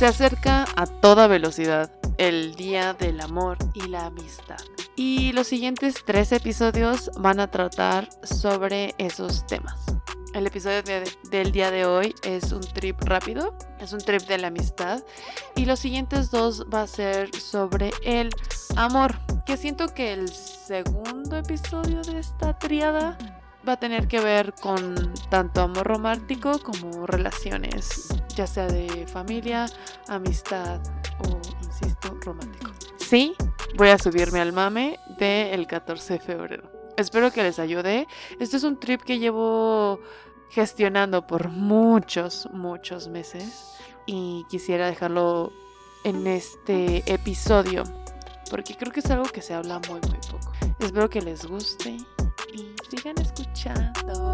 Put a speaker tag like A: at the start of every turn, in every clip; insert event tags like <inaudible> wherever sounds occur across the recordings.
A: Se acerca a toda velocidad el Día del Amor y la Amistad. Y los siguientes tres episodios van a tratar sobre esos temas. El episodio del día de hoy es un trip rápido, es un trip de la amistad. Y los siguientes dos va a ser sobre el amor. Que siento que el segundo episodio de esta triada va a tener que ver con tanto amor romántico como relaciones, ya sea de familia, amistad o, insisto, romántico. Sí, voy a subirme al mame del 14 de febrero. Espero que les ayude. Este es un trip que llevo gestionando por muchos, muchos meses y quisiera dejarlo en este episodio porque creo que es algo que se habla muy, muy poco. Espero que les guste sigan escuchando.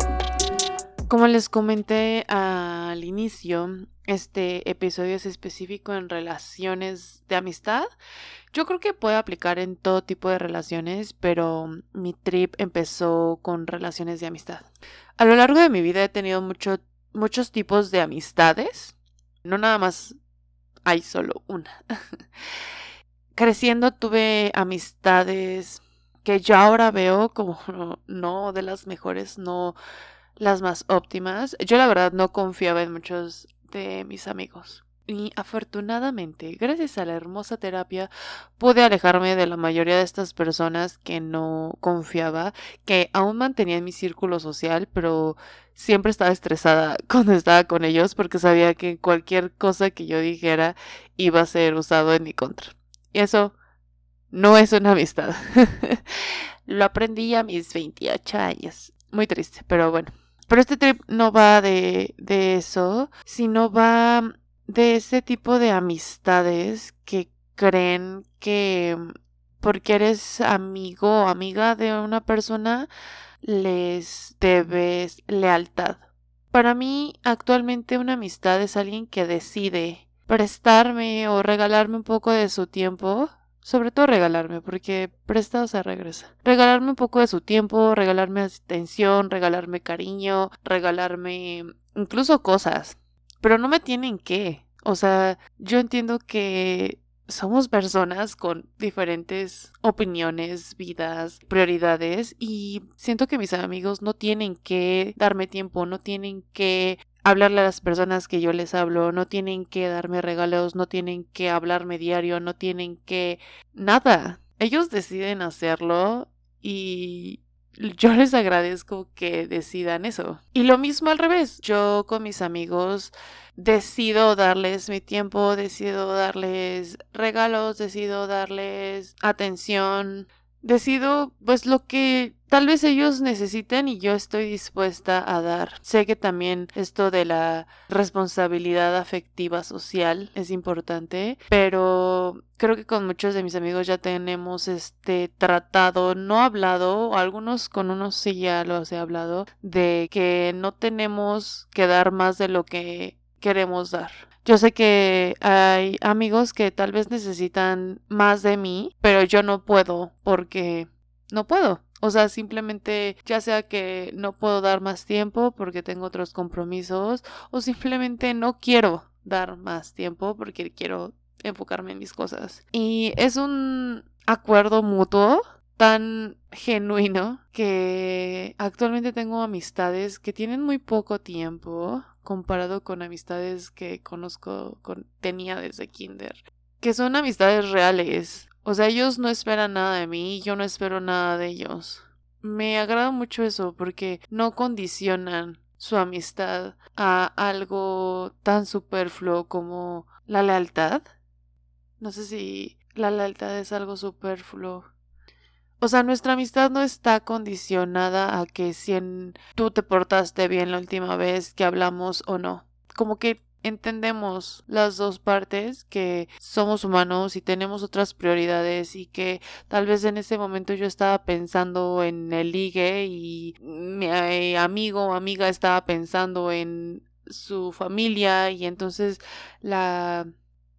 A: Como les comenté al inicio, este episodio es específico en relaciones de amistad. Yo creo que puede aplicar en todo tipo de relaciones, pero mi trip empezó con relaciones de amistad. A lo largo de mi vida he tenido muchos tipos de amistades. No nada más hay solo una. <laughs> Creciendo tuve amistades que yo ahora veo como <laughs> no de las mejores, no las más óptimas. Yo la verdad no confiaba en muchos de mis amigos. Y afortunadamente, gracias a la hermosa terapia, pude alejarme de la mayoría de estas personas que no confiaba, que aún mantenía en mi círculo social, pero siempre estaba estresada <laughs> cuando estaba con ellos porque sabía que cualquier cosa que yo dijera iba a ser usado en mi contra. Y eso no es una amistad. <laughs> Lo aprendí a mis 28 años. Muy triste, pero bueno. Pero este trip no va de, de eso, sino va de ese tipo de amistades que creen que porque eres amigo o amiga de una persona, les debes lealtad. Para mí, actualmente una amistad es alguien que decide prestarme o regalarme un poco de su tiempo sobre todo regalarme, porque prestado se regresa. Regalarme un poco de su tiempo, regalarme atención, regalarme cariño, regalarme incluso cosas. Pero no me tienen que. O sea, yo entiendo que somos personas con diferentes opiniones, vidas, prioridades y siento que mis amigos no tienen que darme tiempo, no tienen que hablarle a las personas que yo les hablo, no tienen que darme regalos, no tienen que hablarme diario, no tienen que nada. Ellos deciden hacerlo y yo les agradezco que decidan eso. Y lo mismo al revés. Yo con mis amigos decido darles mi tiempo, decido darles regalos, decido darles atención, decido pues lo que tal vez ellos necesiten y yo estoy dispuesta a dar. Sé que también esto de la responsabilidad afectiva social es importante, pero creo que con muchos de mis amigos ya tenemos este tratado no hablado, algunos con unos sí ya los he hablado, de que no tenemos que dar más de lo que queremos dar. Yo sé que hay amigos que tal vez necesitan más de mí, pero yo no puedo porque no puedo. O sea, simplemente ya sea que no puedo dar más tiempo porque tengo otros compromisos o simplemente no quiero dar más tiempo porque quiero enfocarme en mis cosas. Y es un acuerdo mutuo tan genuino que actualmente tengo amistades que tienen muy poco tiempo comparado con amistades que conozco, con, tenía desde kinder, que son amistades reales. O sea, ellos no esperan nada de mí, yo no espero nada de ellos. Me agrada mucho eso porque no condicionan su amistad a algo tan superfluo como la lealtad. No sé si la lealtad es algo superfluo o sea, nuestra amistad no está condicionada a que si tú te portaste bien la última vez que hablamos o no. Como que entendemos las dos partes que somos humanos y tenemos otras prioridades y que tal vez en ese momento yo estaba pensando en el ligue y mi eh, amigo o amiga estaba pensando en su familia y entonces la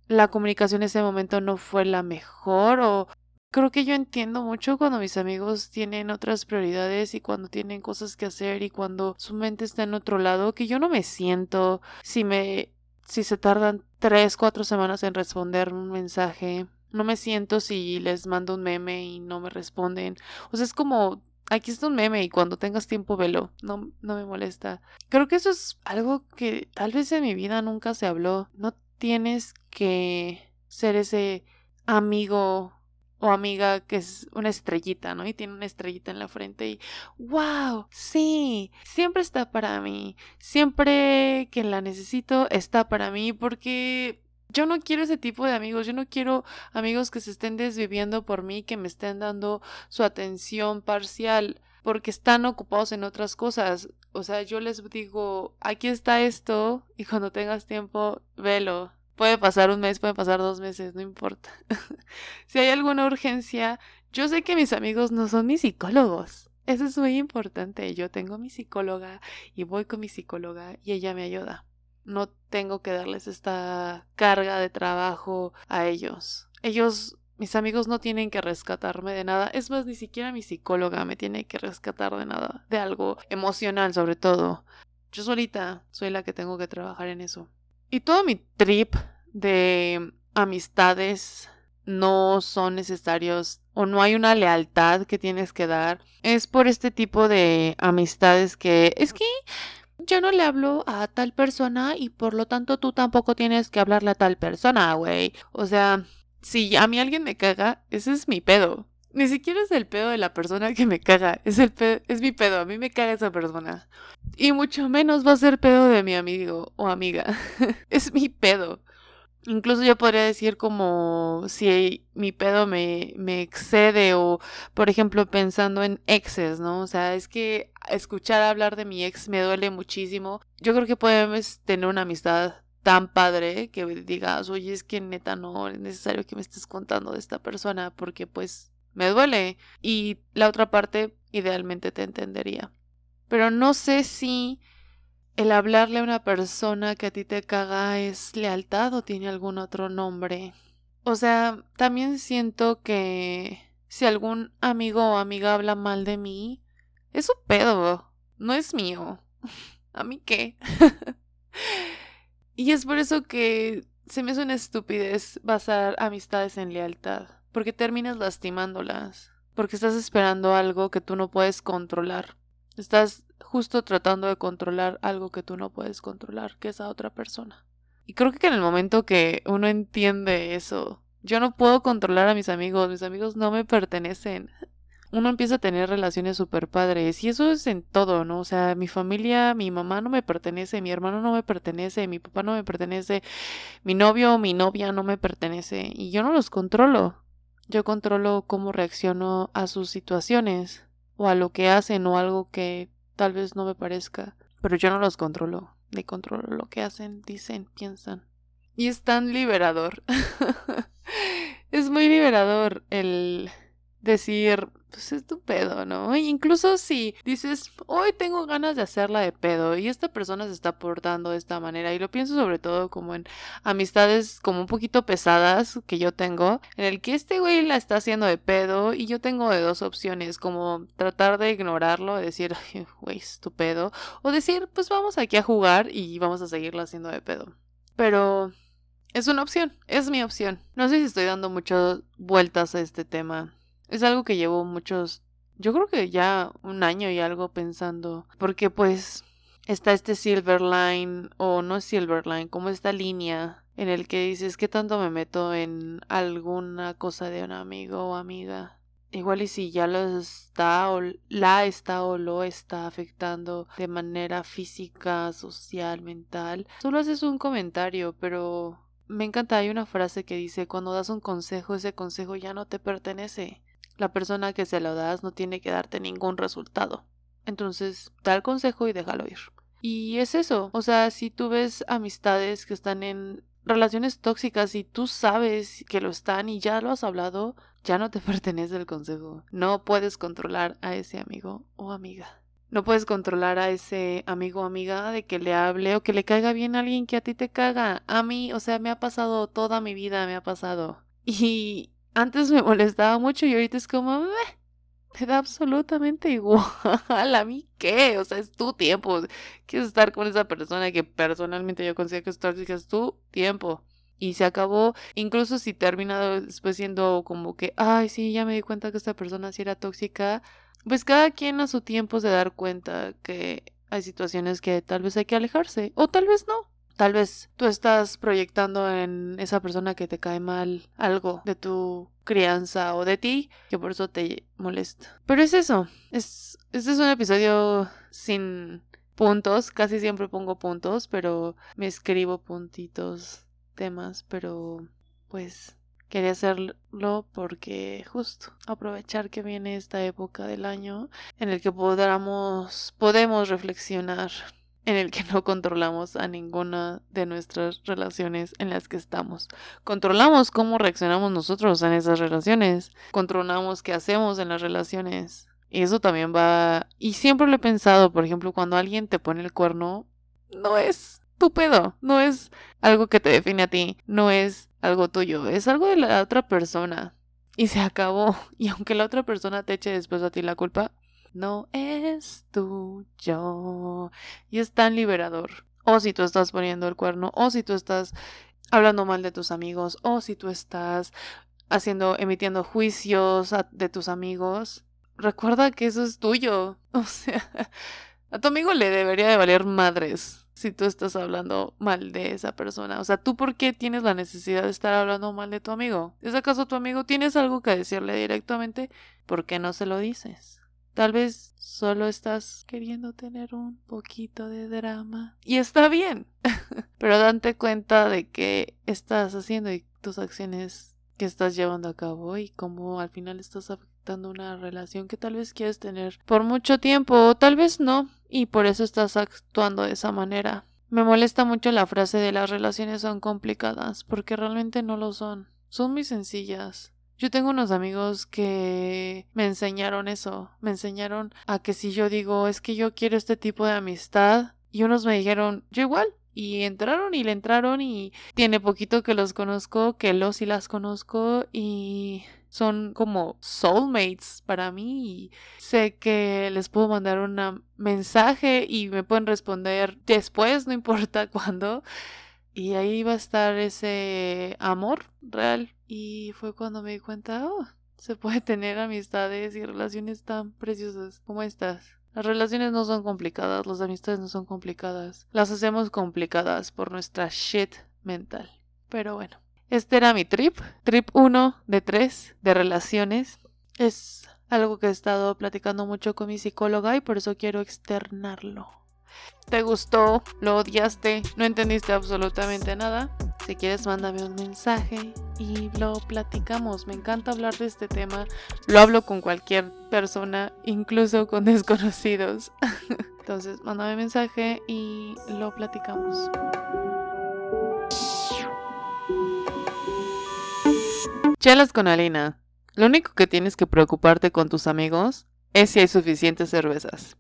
A: la comunicación en ese momento no fue la mejor o Creo que yo entiendo mucho cuando mis amigos tienen otras prioridades y cuando tienen cosas que hacer y cuando su mente está en otro lado, que yo no me siento si me si se tardan tres, cuatro semanas en responder un mensaje. No me siento si les mando un meme y no me responden. O sea, es como, aquí está un meme y cuando tengas tiempo velo. No, no me molesta. Creo que eso es algo que tal vez en mi vida nunca se habló. No tienes que ser ese amigo o amiga que es una estrellita, ¿no? Y tiene una estrellita en la frente y wow, sí, siempre está para mí, siempre que la necesito está para mí porque yo no quiero ese tipo de amigos, yo no quiero amigos que se estén desviviendo por mí, que me estén dando su atención parcial porque están ocupados en otras cosas. O sea, yo les digo, aquí está esto y cuando tengas tiempo, velo, Puede pasar un mes, puede pasar dos meses, no importa. <laughs> si hay alguna urgencia, yo sé que mis amigos no son mis psicólogos. Eso es muy importante. Yo tengo mi psicóloga y voy con mi psicóloga y ella me ayuda. No tengo que darles esta carga de trabajo a ellos. Ellos, mis amigos, no tienen que rescatarme de nada. Es más, ni siquiera mi psicóloga me tiene que rescatar de nada, de algo emocional sobre todo. Yo solita soy la que tengo que trabajar en eso. Y todo mi trip de amistades no son necesarios o no hay una lealtad que tienes que dar es por este tipo de amistades que es que yo no le hablo a tal persona y por lo tanto tú tampoco tienes que hablarle a tal persona, güey. O sea, si a mí alguien me caga, ese es mi pedo. Ni siquiera es el pedo de la persona que me caga, es el es mi pedo, a mí me caga esa persona. Y mucho menos va a ser pedo de mi amigo o amiga. <laughs> es mi pedo. Incluso yo podría decir como si mi pedo me, me excede o, por ejemplo, pensando en exes, ¿no? O sea, es que escuchar hablar de mi ex me duele muchísimo. Yo creo que podemos tener una amistad tan padre que digas, oye, es que neta no es necesario que me estés contando de esta persona porque pues me duele. Y la otra parte idealmente te entendería. Pero no sé si el hablarle a una persona que a ti te caga es lealtad o tiene algún otro nombre. O sea, también siento que si algún amigo o amiga habla mal de mí, es su pedo, no es mío. <laughs> ¿A mí qué? <laughs> y es por eso que se me hace una estupidez basar amistades en lealtad, porque terminas lastimándolas, porque estás esperando algo que tú no puedes controlar. Estás justo tratando de controlar algo que tú no puedes controlar, que es a otra persona. Y creo que en el momento que uno entiende eso, yo no puedo controlar a mis amigos, mis amigos no me pertenecen. Uno empieza a tener relaciones súper padres y eso es en todo, ¿no? O sea, mi familia, mi mamá no me pertenece, mi hermano no me pertenece, mi papá no me pertenece, mi novio o mi novia no me pertenece y yo no los controlo. Yo controlo cómo reacciono a sus situaciones o a lo que hacen o algo que tal vez no me parezca, pero yo no los controlo, ni controlo lo que hacen, dicen, piensan. Y es tan liberador. <laughs> es muy liberador el decir, pues es tu pedo, ¿no? incluso si dices, hoy tengo ganas de hacerla de pedo y esta persona se está portando de esta manera y lo pienso sobre todo como en amistades como un poquito pesadas que yo tengo, en el que este güey la está haciendo de pedo y yo tengo de dos opciones, como tratar de ignorarlo, decir, güey, es tu pedo, o decir, pues vamos aquí a jugar y vamos a seguirla haciendo de pedo. Pero es una opción, es mi opción. No sé si estoy dando muchas vueltas a este tema. Es algo que llevo muchos, yo creo que ya un año y algo pensando, porque pues está este silver line o no silver line, como esta línea en el que dices qué tanto me meto en alguna cosa de un amigo o amiga. Igual y si ya lo está o la está o lo está afectando de manera física, social, mental, solo haces un comentario, pero me encanta, hay una frase que dice cuando das un consejo, ese consejo ya no te pertenece la persona que se lo das no tiene que darte ningún resultado. Entonces, da el consejo y déjalo ir. Y es eso, o sea, si tú ves amistades que están en relaciones tóxicas y tú sabes que lo están y ya lo has hablado, ya no te <laughs> pertenece el consejo. No puedes controlar a ese amigo o amiga. No puedes controlar a ese amigo o amiga de que le hable o que le caiga bien a alguien que a ti te caga. A mí, o sea, me ha pasado toda mi vida, me ha pasado. <laughs> Y antes me molestaba mucho y ahorita es como, me da absolutamente <laughs> igual. ¿A mí qué? O sea, es tu tiempo. Quieres estar con esa persona que personalmente yo considero que es tóxica, es tu tiempo. Y se acabó, incluso si termina después siendo como que, ay, sí, ya me di cuenta que esta persona sí era tóxica, pues cada quien a su tiempo se dar cuenta que hay situaciones que tal vez hay que alejarse, o tal vez no. Tal vez tú estás proyectando en esa persona que te cae mal algo de tu crianza o de ti que por eso te molesta. Pero es eso. Es, este es un episodio sin puntos. Casi siempre pongo puntos, pero me escribo puntitos, temas, pero pues quería hacerlo porque justo aprovechar que viene esta época del año en el que podamos, podemos reflexionar en el que no controlamos a ninguna de nuestras relaciones en las que estamos. Controlamos cómo reaccionamos nosotros en esas relaciones. Controlamos qué hacemos en las relaciones. Y eso también va... Y siempre lo he pensado, por ejemplo, cuando alguien te pone el cuerno, no es tu pedo, no es algo que te define a ti, no es algo tuyo, es algo de la otra persona. Y se acabó. <laughs> Y aunque la otra persona te eche después a ti la culpa, no es tuyo. Y es tan liberador. O si tú estás poniendo el cuerno, o si tú estás hablando mal de tus amigos, o si tú estás haciendo, emitiendo juicios de tus amigos, recuerda que eso es tuyo. <laughs> O sea, a tu amigo le debería de valer madres si tú estás hablando mal de esa persona. O sea, ¿tú por qué tienes la necesidad de estar hablando mal de tu amigo? ¿Es acaso tu amigo? ¿Tienes algo que decirle directamente? ¿Por qué no se lo dices? Tal vez solo estás queriendo tener un poquito de drama. Y está bien. <laughs> Pero date cuenta de qué estás haciendo y tus acciones que estás llevando a cabo y cómo al final estás afectando una relación que tal vez quieres tener por mucho tiempo o tal vez no. Y por eso estás actuando de esa manera. Me molesta mucho la frase de las relaciones son complicadas, porque realmente no lo son. Son muy sencillas. Yo tengo unos amigos que me enseñaron eso, me enseñaron a que si yo digo es que yo quiero este tipo de amistad y unos me dijeron yo igual y entraron y le entraron y tiene poquito que los conozco, que los y las conozco y son como soulmates para mí y sé que les puedo mandar un mensaje y me pueden responder después, no importa <laughs> cuándo. Y ahí va a estar ese amor real y fue cuando me di cuenta, oh, se puede <laughs> tener amistades y relaciones tan preciosas como estas. Las relaciones no son complicadas, las amistades no son complicadas. Las hacemos complicadas por nuestra shit mental. Pero bueno, este era mi trip. Trip 1 de 3 de relaciones. Es algo que he estado platicando mucho con mi psicóloga y por eso quiero externarlo. ¿Te gustó? ¿Lo odiaste? ¿No entendiste absolutamente nada? Si quieres, mándame un mensaje y lo platicamos. Me encanta hablar de este tema. Lo hablo con cualquier persona, incluso con <laughs> desconocidos. <laughs> Entonces, mándame un mensaje y lo platicamos. Chelas con Alina. Lo único que tienes que preocuparte con tus amigos es si hay suficientes cervezas.